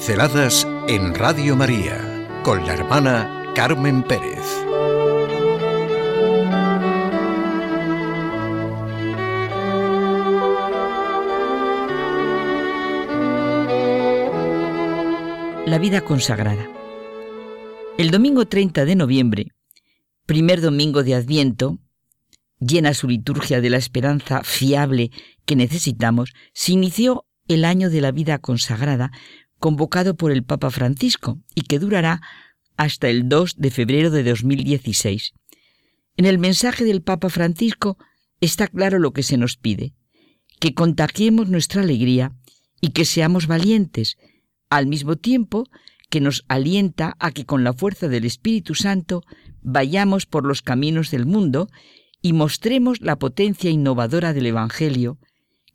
Pinceladas en Radio María con la hermana Carmen Pérez. La vida consagrada. El domingo 30 de noviembre, primer domingo de Adviento, llena su liturgia de la esperanza fiable que necesitamos, se inició el año de la vida consagrada convocado por el Papa Francisco y que durará hasta el 2 de febrero de 2016. En el mensaje del Papa Francisco está claro lo que se nos pide, que contagiemos nuestra alegría y que seamos valientes, al mismo tiempo que nos alienta a que con la fuerza del Espíritu Santo vayamos por los caminos del mundo y mostremos la potencia innovadora del Evangelio,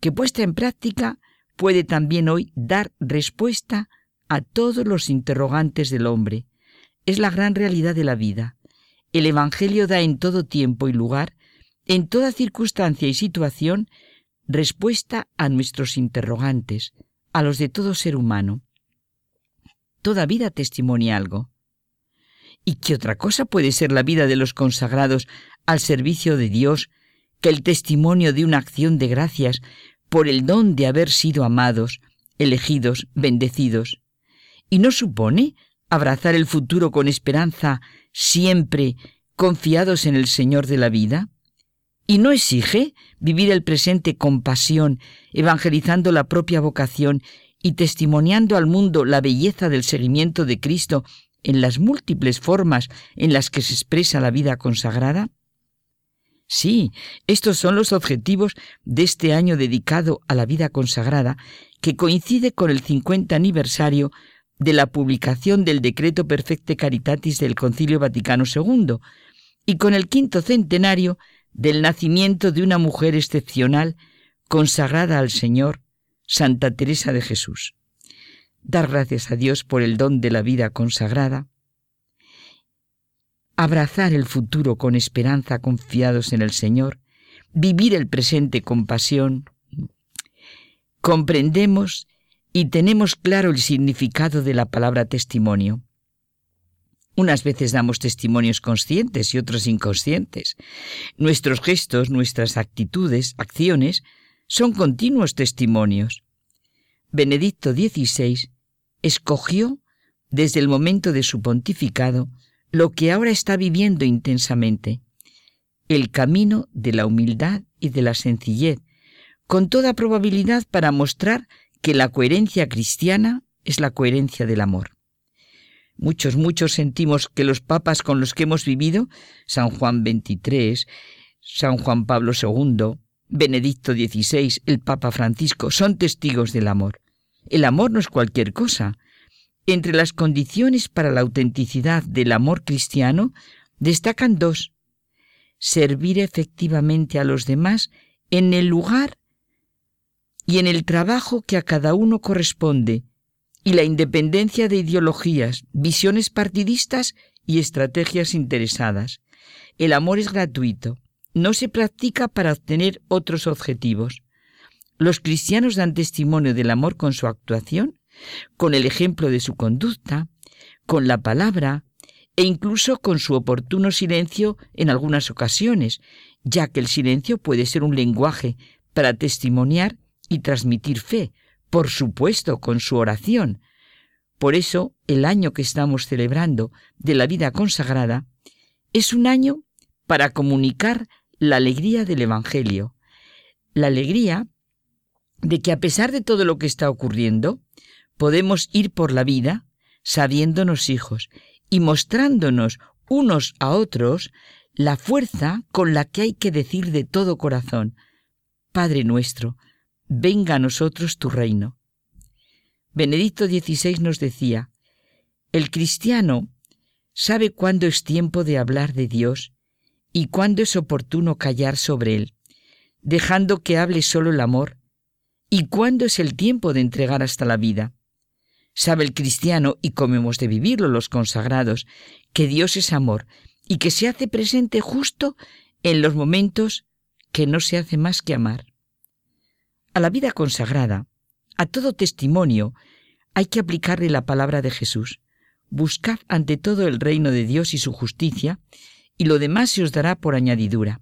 que puesta en práctica puede también hoy dar respuesta a todos los interrogantes del hombre. Es la gran realidad de la vida. El Evangelio da en todo tiempo y lugar, en toda circunstancia y situación, respuesta a nuestros interrogantes, a los de todo ser humano. Toda vida testimonia algo. ¿Y qué otra cosa puede ser la vida de los consagrados al servicio de Dios que el testimonio de una acción de gracias por el don de haber sido amados, elegidos, bendecidos. ¿Y no supone abrazar el futuro con esperanza, siempre confiados en el Señor de la vida? ¿Y no exige vivir el presente con pasión, evangelizando la propia vocación y testimoniando al mundo la belleza del seguimiento de Cristo en las múltiples formas en las que se expresa la vida consagrada? Sí, estos son los objetivos de este año dedicado a la vida consagrada, que coincide con el 50 aniversario de la publicación del Decreto Perfecte Caritatis del Concilio Vaticano II y con el quinto centenario del nacimiento de una mujer excepcional consagrada al Señor, Santa Teresa de Jesús. Dar gracias a Dios por el don de la vida consagrada, abrazar el futuro con esperanza confiados en el Señor, vivir el presente con pasión, comprendemos y tenemos claro el significado de la palabra testimonio. Unas veces damos testimonios conscientes y otros inconscientes. Nuestros gestos, nuestras actitudes, acciones, son continuos testimonios. Benedicto XVI escogió, desde el momento de su pontificado, lo que ahora está viviendo intensamente, el camino de la humildad y de la sencillez, con toda probabilidad para mostrar que la coherencia cristiana es la coherencia del amor. Muchos, muchos sentimos que los papas con los que hemos vivido, San Juan XXIII, San Juan Pablo II, Benedicto XVI, el Papa Francisco, son testigos del amor. El amor no es cualquier cosa, entre las condiciones para la autenticidad del amor cristiano destacan dos. Servir efectivamente a los demás en el lugar y en el trabajo que a cada uno corresponde, y la independencia de ideologías, visiones partidistas y estrategias interesadas. El amor es gratuito, no se practica para obtener otros objetivos. Los cristianos dan testimonio del amor con su actuación con el ejemplo de su conducta, con la palabra e incluso con su oportuno silencio en algunas ocasiones, ya que el silencio puede ser un lenguaje para testimoniar y transmitir fe, por supuesto con su oración. Por eso el año que estamos celebrando de la vida consagrada es un año para comunicar la alegría del Evangelio, la alegría de que a pesar de todo lo que está ocurriendo, podemos ir por la vida sabiéndonos hijos y mostrándonos unos a otros la fuerza con la que hay que decir de todo corazón, Padre nuestro, venga a nosotros tu reino. Benedicto XVI nos decía, el cristiano sabe cuándo es tiempo de hablar de Dios y cuándo es oportuno callar sobre Él, dejando que hable solo el amor, y cuándo es el tiempo de entregar hasta la vida. Sabe el cristiano, y cómo hemos de vivirlo los consagrados, que Dios es amor y que se hace presente justo en los momentos que no se hace más que amar. A la vida consagrada, a todo testimonio, hay que aplicarle la palabra de Jesús. Buscad ante todo el reino de Dios y su justicia, y lo demás se os dará por añadidura.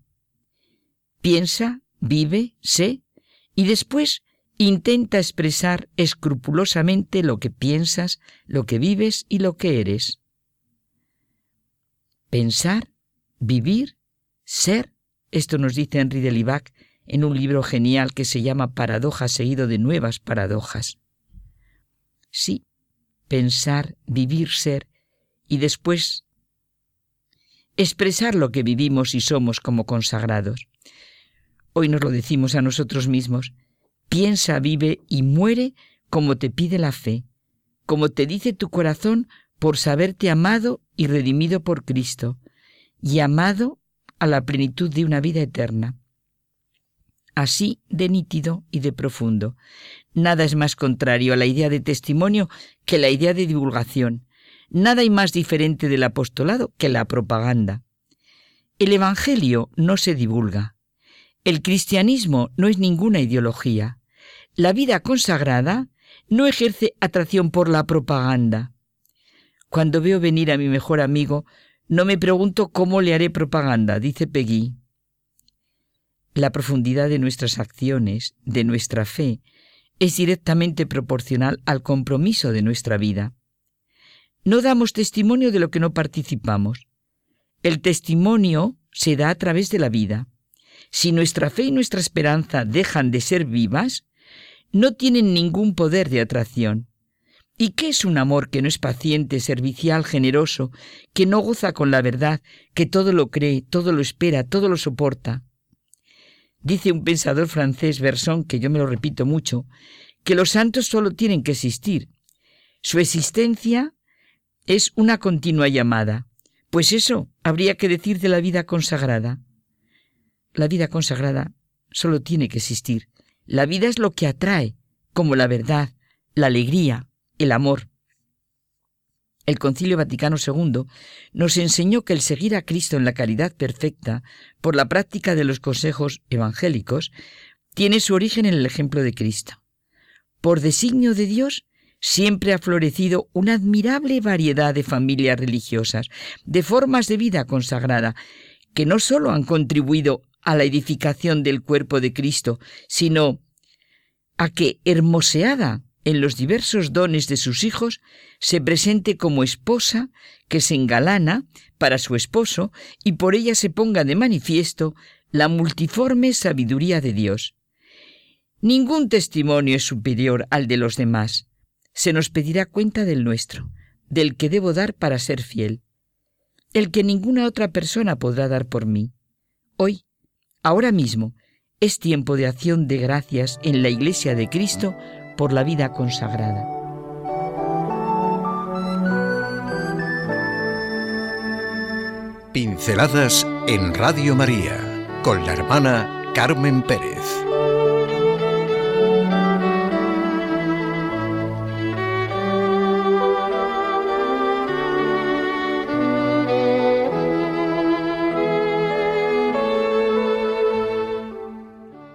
Piensa, vive, sé, y después intenta expresar escrupulosamente lo que piensas, lo que vives y lo que eres. Pensar, vivir, ser, esto nos dice Henry de Libac en un libro genial que se llama Paradojas seguido de nuevas paradojas. Sí, pensar, vivir, ser, y después expresar lo que vivimos y somos como consagrados. Hoy nos lo decimos a nosotros mismos. Piensa, vive y muere como te pide la fe, como te dice tu corazón por saberte amado y redimido por Cristo, y amado a la plenitud de una vida eterna. Así de nítido y de profundo. Nada es más contrario a la idea de testimonio que la idea de divulgación. Nada hay más diferente del apostolado que la propaganda. El Evangelio no se divulga. El cristianismo no es ninguna ideología. La vida consagrada no ejerce atracción por la propaganda. Cuando veo venir a mi mejor amigo, no me pregunto cómo le haré propaganda, dice Peggy. La profundidad de nuestras acciones, de nuestra fe, es directamente proporcional al compromiso de nuestra vida. No damos testimonio de lo que no participamos. El testimonio se da a través de la vida. Si nuestra fe y nuestra esperanza dejan de ser vivas, no tienen ningún poder de atracción. ¿Y qué es un amor que no es paciente, servicial, generoso, que no goza con la verdad, que todo lo cree, todo lo espera, todo lo soporta? Dice un pensador francés, Berson, que yo me lo repito mucho, que los santos solo tienen que existir. Su existencia es una continua llamada. Pues eso habría que decir de la vida consagrada. La vida consagrada solo tiene que existir. La vida es lo que atrae, como la verdad, la alegría, el amor. El Concilio Vaticano II nos enseñó que el seguir a Cristo en la caridad perfecta por la práctica de los consejos evangélicos tiene su origen en el ejemplo de Cristo. Por designio de Dios, siempre ha florecido una admirable variedad de familias religiosas, de formas de vida consagrada, que no sólo han contribuido a la edificación del cuerpo de Cristo, sino a que, hermoseada en los diversos dones de sus hijos, se presente como esposa que se engalana para su esposo y por ella se ponga de manifiesto la multiforme sabiduría de Dios. Ningún testimonio es superior al de los demás. Se nos pedirá cuenta del nuestro, del que debo dar para ser fiel, el que ninguna otra persona podrá dar por mí. Hoy, ahora mismo, es tiempo de acción de gracias en la Iglesia de Cristo por la vida consagrada. Pinceladas en Radio María con la hermana Carmen Pérez.